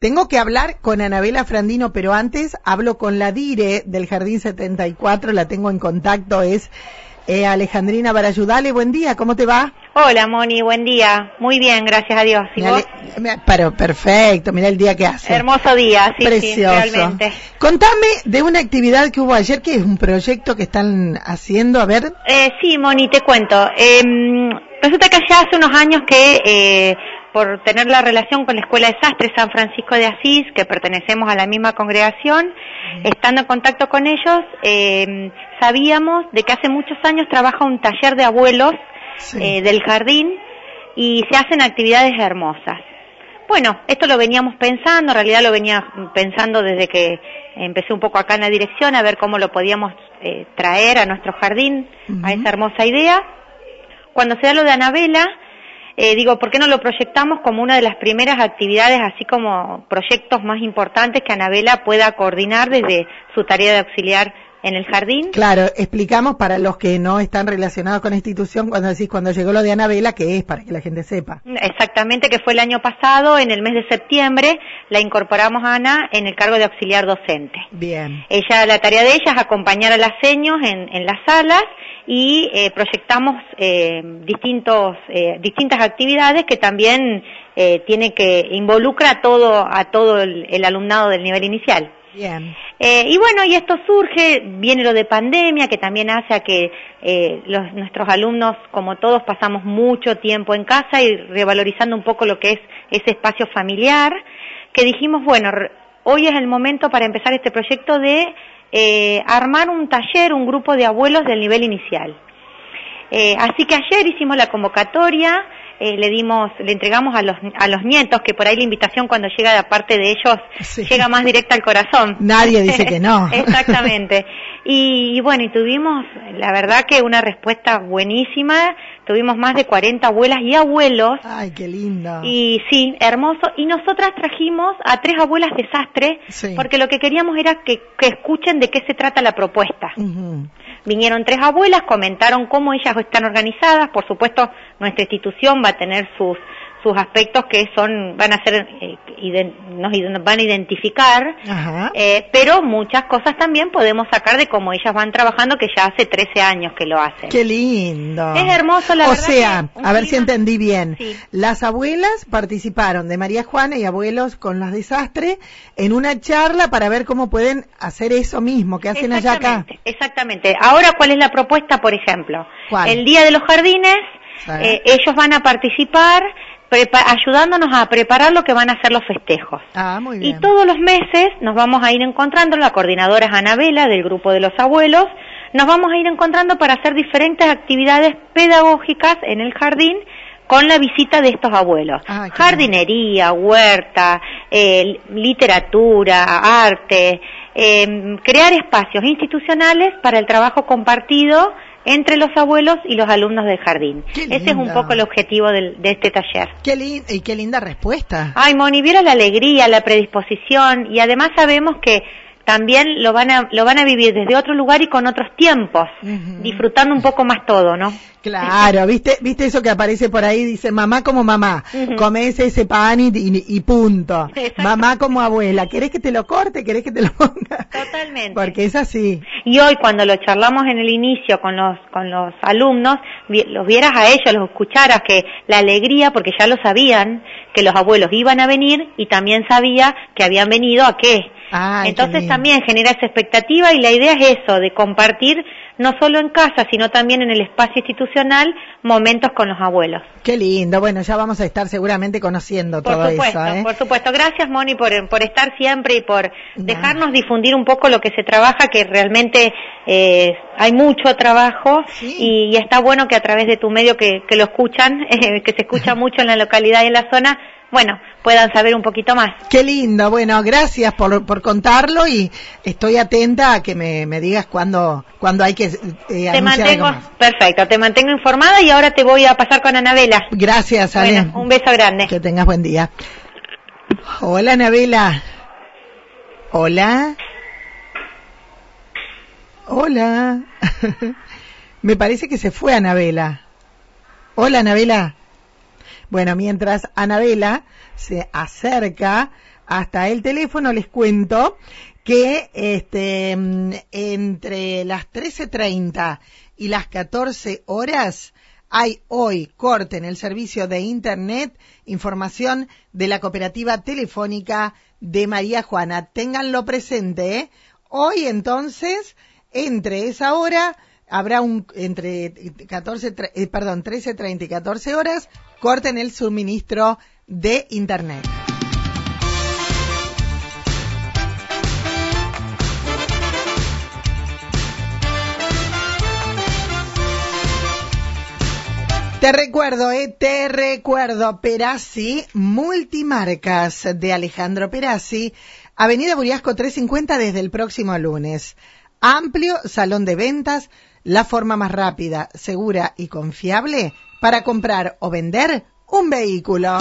Tengo que hablar con Anabela Frandino, pero antes hablo con la dire del Jardín 74, la tengo en contacto, es eh, Alejandrina Barayudale. Buen día, ¿cómo te va? Hola, Moni, buen día. Muy bien, gracias a Dios. ¿Y vos? Pero perfecto, mira el día que hace. Hermoso día, sí, Precioso. sí, realmente. Contame de una actividad que hubo ayer, que es un proyecto que están haciendo, a ver. Eh, sí, Moni, te cuento. Eh, resulta que ya hace unos años que eh, por tener la relación con la Escuela de Sastre San Francisco de Asís, que pertenecemos a la misma congregación, estando en contacto con ellos, eh, sabíamos de que hace muchos años trabaja un taller de abuelos Sí. eh, del jardín y se hacen actividades hermosas. Bueno, esto lo veníamos pensando, en realidad lo venía pensando desde que empecé un poco acá en la dirección a ver cómo lo podíamos eh, traer a nuestro jardín, a esa hermosa idea. Cuando se da lo de Anabela, eh, digo, ¿por qué no lo proyectamos como una de las primeras actividades, así como proyectos más importantes que Anabela pueda coordinar desde su tarea de auxiliar en el jardín? Claro, explicamos para los que no están relacionados con la institución, cuando decís cuando llegó lo de Anabela, que es para que la gente sepa. Exactamente, que fue el año pasado, en el mes de septiembre, la incorporamos a Ana en el cargo de auxiliar docente. Bien. Ella, la tarea de ella es acompañar a las seños en, en las salas y eh, proyectamos eh, distintos, eh, distintas actividades que también eh, tiene que involucra a todo, a todo el, el alumnado del nivel inicial. Bien. Eh, y bueno, y esto surge, viene lo de pandemia, que también hace a que eh, los, nuestros alumnos, como todos, pasamos mucho tiempo en casa y revalorizando un poco lo que es ese espacio familiar, que dijimos, bueno, hoy es el momento para empezar este proyecto de eh, armar un taller, un grupo de abuelos del nivel inicial. Eh, así que ayer hicimos la convocatoria, eh, le dimos, le entregamos a los, a los nietos, que por ahí la invitación cuando llega de parte de ellos Sí. llega más directa al corazón. Nadie dice que no. Exactamente. Y, y bueno, y tuvimos, la verdad que una respuesta buenísima, tuvimos más de 40 abuelas y abuelos, Ay, qué lindo. y sí, hermoso. Y nosotras trajimos a tres abuelas desastre, Sí. porque lo que queríamos era que, que escuchen de qué se trata la propuesta. Ujú. Vinieron tres abuelas, comentaron cómo ellas están organizadas. Por supuesto, nuestra institución va a tener sus sus aspectos que son van a ser eh, nos van a identificar, Ajá. eh, pero muchas cosas también podemos sacar de cómo ellas van trabajando, que ya hace 13 años que lo hacen. Qué lindo. Es hermoso, la o verdad sea, a ver si entendí bien. Sí. Las abuelas participaron de María Juana y abuelos con los desastres en una charla para ver cómo pueden hacer eso mismo que hacen allá acá. Exactamente. Ahora, ¿cuál es la propuesta, por ejemplo? ¿Cuál? El Día de los Jardines, eh, ellos van a participar ayudándonos a preparar lo que van a ser los festejos. Ah, muy Y bien. todos los meses nos vamos a ir encontrando, la coordinadora es Anabela del grupo de los abuelos, nos vamos a ir encontrando para hacer diferentes actividades pedagógicas en el jardín con la visita de estos abuelos. Ah, Jardinería, huerta, eh, literatura, arte, eh, crear espacios institucionales para el trabajo compartido entre los abuelos y los alumnos del jardín. Ese es un poco el objetivo del- de este taller. Qué, y qué linda respuesta. Ay, Moni, la alegría, la predisposición y además sabemos que también lo van a, lo van a vivir desde otro lugar y con otros tiempos, disfrutando un poco más todo, ¿no? Claro, ¿viste, viste eso que aparece por ahí? Dice mamá como mamá, Ujú. comes ese pan y, y- y punto. Exacto. Mamá como abuela, ¿querés que te lo corte? ¿Querés que te lo ponga? Totalmente. Porque es así. Y hoy cuando lo charlamos en el inicio con los, con los alumnos, los vieras a ellos, los escucharas, que la alegría, porque ya lo sabían, que los abuelos iban a venir y también sabía que habían venido a qué. Qué Entonces también genera esa expectativa y la idea es eso, de compartir no solo en casa, sino también en el espacio institucional momentos con los abuelos. Qué lindo. Bueno, ya vamos a estar seguramente conociendo Por todo supuesto, eso, ¿eh? por supuesto. Gracias, Moni, por, por estar siempre y por dejarnos difundir un poco lo que se trabaja, que realmente eh, hay mucho trabajo Sí. y, y está bueno que a través de tu medio que, que lo escuchan, eh, que se escucha mucho en la localidad y en la zona, bueno, puedan saber un poquito más. Qué lindo. Bueno, gracias por, por contarlo y estoy atenta a que me, me digas cuándo, cuándo hay que eh, Te anunciar mantengo, algo más. perfecto, te mantengo informada y ahora te voy a pasar con Anabela. Gracias, Ale. Bueno, un beso grande. Que tengas buen día. Hola, Anabela. Hola. Hola. Me parece que se fue Anabela. Hola, Anabela. Bueno, mientras Anabela se acerca hasta el teléfono, les cuento que este, mm, entre las 13.30 y las 14 horas hay hoy corte en el servicio de Internet, información de la cooperativa telefónica de María Juana. Ténganlo presente. ¿eh? Hoy entonces, entre esa hora, habrá un entre 14, eh, perdón, 13.30 y 14 horas, corte en el suministro de Internet. Te recuerdo, eh, te recuerdo, Perazzi, multimarcas de Alejandro Perazzi, Avenida Buriasco 350 desde el próximo lunes. Amplio salón de ventas, la forma más rápida, segura y confiable para comprar o vender un vehículo.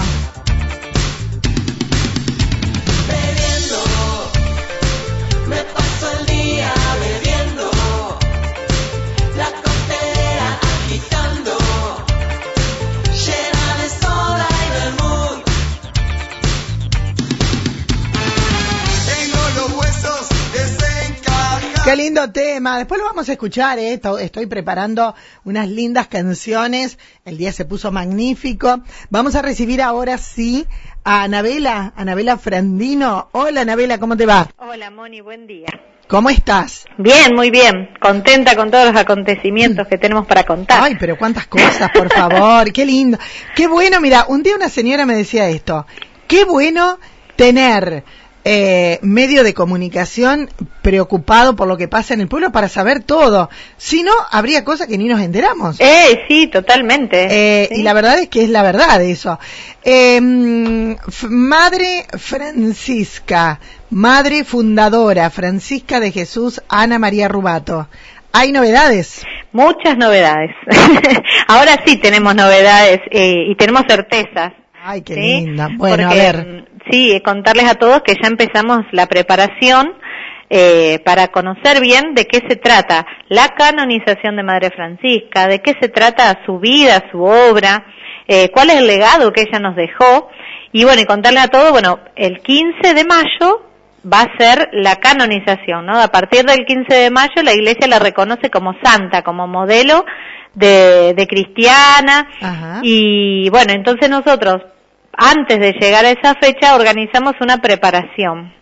Qué lindo tema. Después lo vamos a escuchar, ¿eh? Estoy preparando unas lindas canciones. El día se puso magnífico. Vamos a recibir ahora sí a Anabela, Anabela Frandino. Hola Anabela, ¿cómo te va? Hola Moni, buen día. ¿Cómo estás? Bien, muy bien. Contenta con todos los acontecimientos que tenemos para contar. Ay, pero cuántas cosas, por favor. Qué lindo. Qué bueno, mira, un día una señora me decía esto. Qué bueno tener eh, medio de comunicación preocupado por lo que pasa en el pueblo para saber todo. Si no, habría cosas que ni nos enteramos. Eh, sí, totalmente. Eh, y la verdad es que es la verdad eso. Eh, madre Francisca, madre fundadora, Francisca de Jesús, Ana María Rubato. ¿Hay novedades? Muchas novedades. Ahora sí tenemos novedades eh, y tenemos certezas. Ay, qué linda. Bueno, a ver Sí, contarles a todos que ya empezamos la preparación eh, para conocer bien de qué se trata la canonización de Madre Francisca, de qué se trata su vida, su obra, eh, cuál es el legado que ella nos dejó. Y bueno, y contarles a todos, bueno, el 15 de mayo va a ser la canonización, ¿no? A partir del 15 de mayo la iglesia la reconoce como santa, como modelo de, de cristiana. Y bueno, entonces nosotros antes de llegar a esa fecha organizamos una preparación.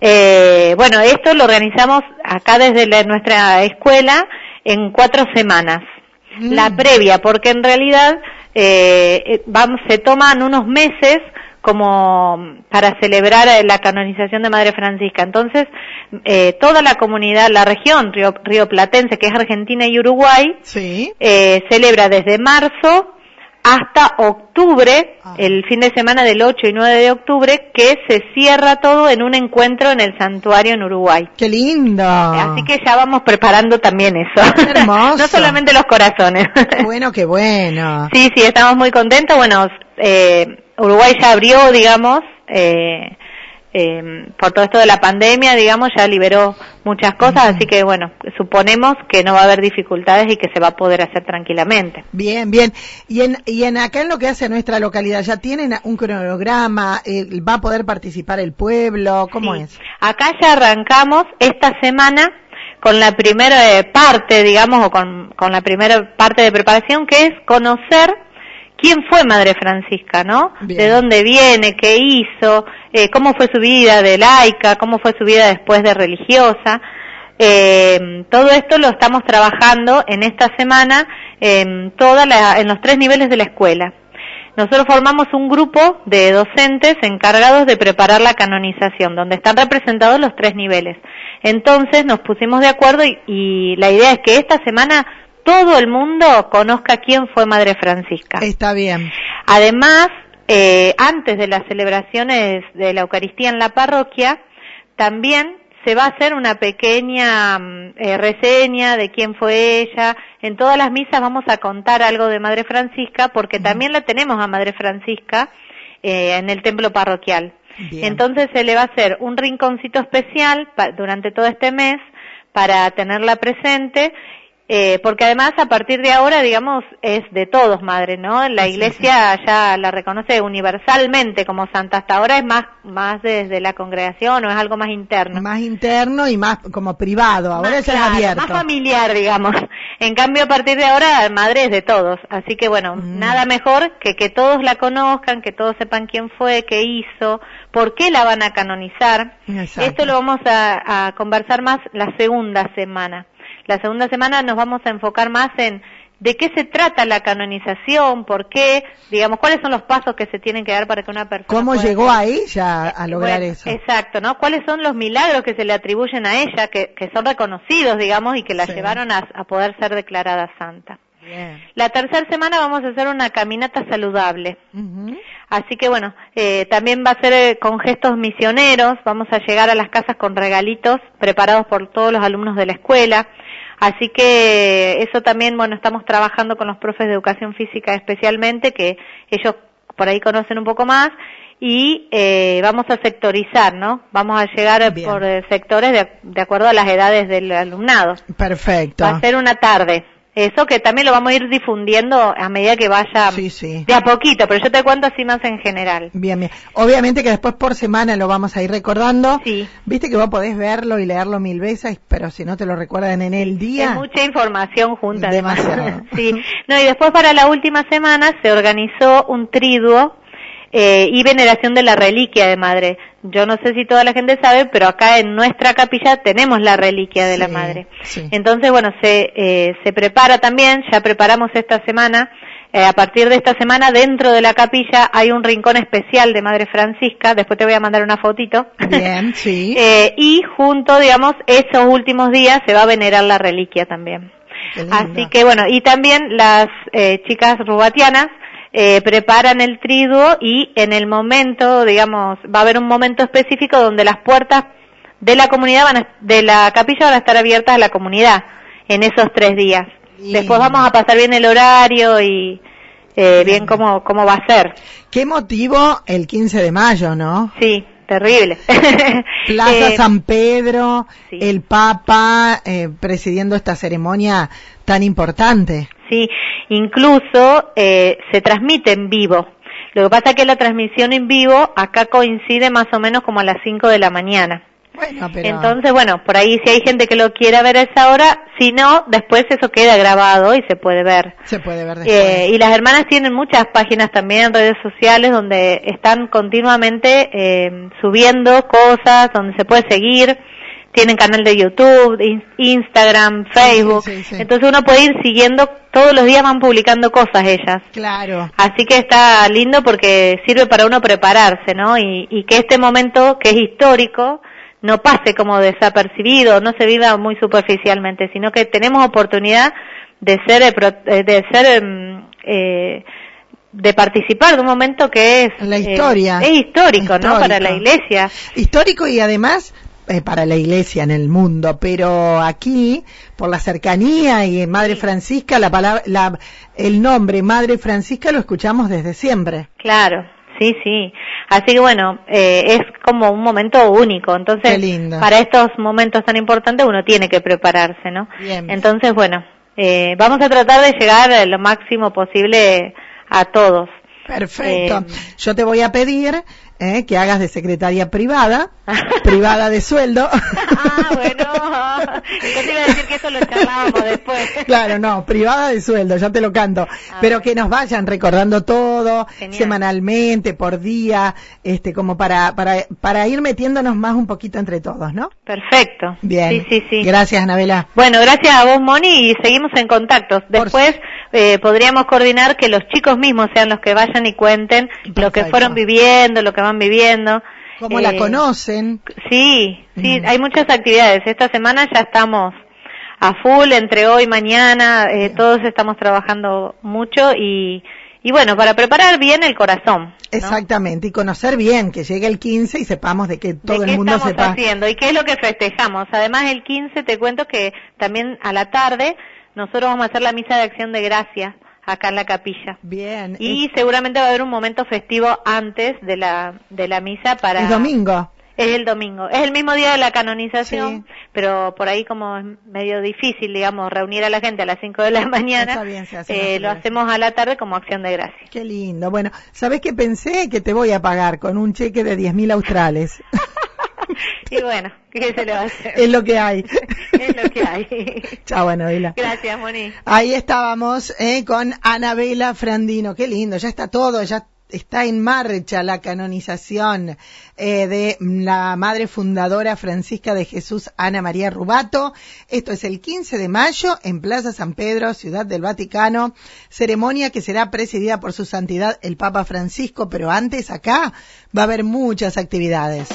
Eh, bueno, esto lo organizamos acá desde nuestra escuela en cuatro semanas. Mm. La previa, porque en realidad eh, eh, vamos, se toman unos meses como para celebrar la canonización de Madre Francisca. Entonces, eh, toda la comunidad, la región río, Platense, que es Argentina y Uruguay, sí. celebra desde marzo hasta octubre, ah. el fin de semana del 8 y 9 de octubre, que se cierra todo en un encuentro en el santuario en Uruguay. ¡Qué lindo! Así que ya vamos preparando también eso. hermoso! no solamente los corazones. ¡Qué bueno, qué bueno! Sí, sí, estamos muy contentos. Bueno, eh, Uruguay ya abrió, digamos, eh, eh, por todo esto de la pandemia, digamos, ya liberó muchas cosas, así que bueno, suponemos que no va a haber dificultades y que se va a poder hacer tranquilamente. Bien, bien. Y en, y en acá en lo que hace nuestra localidad, ¿ya tienen un cronograma? Eh, ¿Va a poder participar el pueblo? ¿Cómo es? Acá ya arrancamos esta semana con la primera parte, digamos, o con, con la primera parte de preparación, que es conocer quién fue Madre Francisca, ¿no? De dónde viene, qué hizo, eh, cómo fue su vida de laica, cómo fue su vida después de religiosa. Eh, todo esto lo estamos trabajando en esta semana en, toda en los tres niveles de la escuela. Nosotros formamos un grupo de docentes encargados de preparar la canonización, donde están representados los tres niveles. Entonces nos pusimos de acuerdo y la idea es que esta semana todo el mundo conozca quién fue Madre Francisca. Está bien. Además, eh, antes de las celebraciones de la Eucaristía en la parroquia, también se va a hacer una pequeña mm, eh, reseña de quién fue ella. En todas las misas vamos a contar algo de Madre Francisca, porque también la tenemos a Madre Francisca eh, en el templo parroquial. Entonces se le va a hacer un rinconcito especial durante todo este mes para tenerla presente eh, porque además a partir de ahora, digamos, es de todos madre, ¿no? La iglesia ya la reconoce universalmente como santa. Hasta ahora es más, más desde la congregación o es algo más interno. Más interno y más como privado. Ahora ya es abierto. Más familiar, digamos. En cambio, a partir de ahora, madre es de todos. Así que bueno, mm. nada mejor que que todos la conozcan, que todos sepan quién fue, qué hizo, por qué la van a canonizar. Esto lo vamos a conversar más la segunda semana. La segunda semana nos vamos a enfocar más en de qué se trata la canonización, por qué, digamos, cuáles son los pasos que se tienen que dar para que una persona. ¿Cómo llegó a ella a lograr eso? Exacto, ¿no? ¿Cuáles son los milagros que se le atribuyen a ella, que, que son reconocidos, digamos, y que la llevaron a, poder ser declarada santa? La tercera semana vamos a hacer una caminata saludable. Así que bueno, eh, también va a ser eh, con gestos misioneros, vamos a llegar a las casas con regalitos preparados por todos los alumnos de la escuela. Así que eso también, bueno, estamos trabajando con los profes de educación física especialmente, que ellos por ahí conocen un poco más, y eh, vamos a sectorizar, ¿no? Vamos a llegar por sectores de, de, acuerdo a las edades del alumnado. Perfecto. Va a ser una tarde. Eso que también lo vamos a ir difundiendo a medida que vaya de a poquito, pero yo te cuento así más en general. Bien, bien. Obviamente que después por semana lo vamos a ir recordando. Sí. Viste que vos podés verlo y leerlo mil veces, pero si no te lo recuerdan en el día. Es mucha información junta. Demasiado. sí. No, y después para la última semana se organizó un triduo eh, y veneración de la reliquia de madre. Yo no sé si toda la gente sabe, pero acá en nuestra capilla tenemos la reliquia de la madre. Entonces, bueno, se, eh, se prepara también, ya preparamos esta semana, eh, a partir de esta semana dentro de la capilla hay un rincón especial de Madre Francisca, después te voy a mandar una fotito. Bien, sí. eh, y junto, digamos, esos últimos días se va a venerar la reliquia también. Así que bueno, y también las eh, chicas rubatianas eh, preparan el triduo y en el momento, digamos, va a haber un momento específico donde las puertas de la comunidad van de la capilla van a estar abiertas a la comunidad en esos tres días. Después vamos a pasar bien el horario y eh, bien cómo, cómo va a ser. ¿Qué motivo el 15 de mayo, no? Sí, terrible. Plaza eh, San Pedro, el Papa eh, presidiendo esta ceremonia tan importante. Sí, incluso eh, se transmite en vivo. Lo que pasa es que la transmisión en vivo acá coincide más o menos como a las 5 de la mañana. Bueno, pero... Entonces, bueno, por ahí si hay gente que lo quiera ver a esa hora, si no, después eso queda grabado y se puede ver. Se puede ver después. Eh, y las hermanas tienen muchas páginas también en redes sociales donde están continuamente eh, subiendo cosas, donde se puede seguir tienen canal de YouTube, Instagram, Facebook. Entonces uno puede ir siguiendo, todos los días van publicando cosas ellas. Claro. Así que está lindo porque sirve para uno prepararse, ¿no? Y, y que este momento que es histórico no pase como desapercibido, no se viva muy superficialmente, sino que tenemos oportunidad de ser, eh, eh, de ser, em, eh, de participar de un momento que es la historia es histórico, no para la iglesia histórico y además eh, para la iglesia en el mundo, pero aquí, por la cercanía y Madre Francisca, la palabra, la, el nombre Madre Francisca lo escuchamos desde siempre. Claro, sí, sí. Así que bueno, eh, es como un momento único. Entonces, para estos momentos tan importantes uno tiene que prepararse, ¿no? Bien. Entonces, bueno, eh, vamos a tratar de llegar lo máximo posible a todos. Perfecto. Yo te voy a pedir ¿eh? que hagas de secretaria privada, privada de sueldo. ah, bueno. Entonces iba a decir que eso lo charlábamos después. claro, no, privada de sueldo, ya te lo canto. Pero que nos vayan recordando todo, semanalmente, por día, este, como para, para, para ir metiéndonos más un poquito entre todos, ¿no? Perfecto. Bien. Sí, sí, sí. Gracias, Anabela. Bueno, gracias a vos, Moni, y seguimos en contacto. Después eh, podríamos coordinar que los chicos mismos sean los que vayan y cuenten lo que fueron viviendo, lo que van viviendo. ¿Cómo la eh, conocen? Sí, sí, hay muchas actividades. Esta semana ya estamos a full entre hoy y mañana, eh, todos estamos trabajando mucho y, y bueno, para preparar bien el corazón. Exactamente, y conocer bien, que llegue el 15 y sepamos de que todo el mundo estamos sepa. haciendo y qué es lo que festejamos. Además, el 15 te cuento que también a la tarde nosotros vamos a hacer la misa de acción de gracias acá en la capilla. Bien. Y seguramente va a haber un momento festivo antes de la, de la misa para... Es domingo. Es el domingo. Es el mismo día de la canonización, pero por ahí como es medio difícil, digamos, reunir a la gente a las 5 de la mañana, eh, lo hacemos a la tarde como acción de gracia. Qué lindo. Bueno, ¿sabes qué pensé? Que te voy a pagar con un cheque de 10.000 australes. y bueno, ¿qué se le va a hacer? Es lo que hay. es lo que hay. Chao, Anabela. Gracias, Moni. Ahí estábamos eh, con Anabela Frandino. Qué lindo, ya está todo, ya está en marcha la canonización eh, de la madre fundadora Francisca de Jesús, Ana María Rubato. Esto es el 15 de mayo en Plaza San Pedro, Ciudad del Vaticano. Ceremonia que será presidida por su santidad el Papa Francisco, pero antes acá va a haber muchas actividades.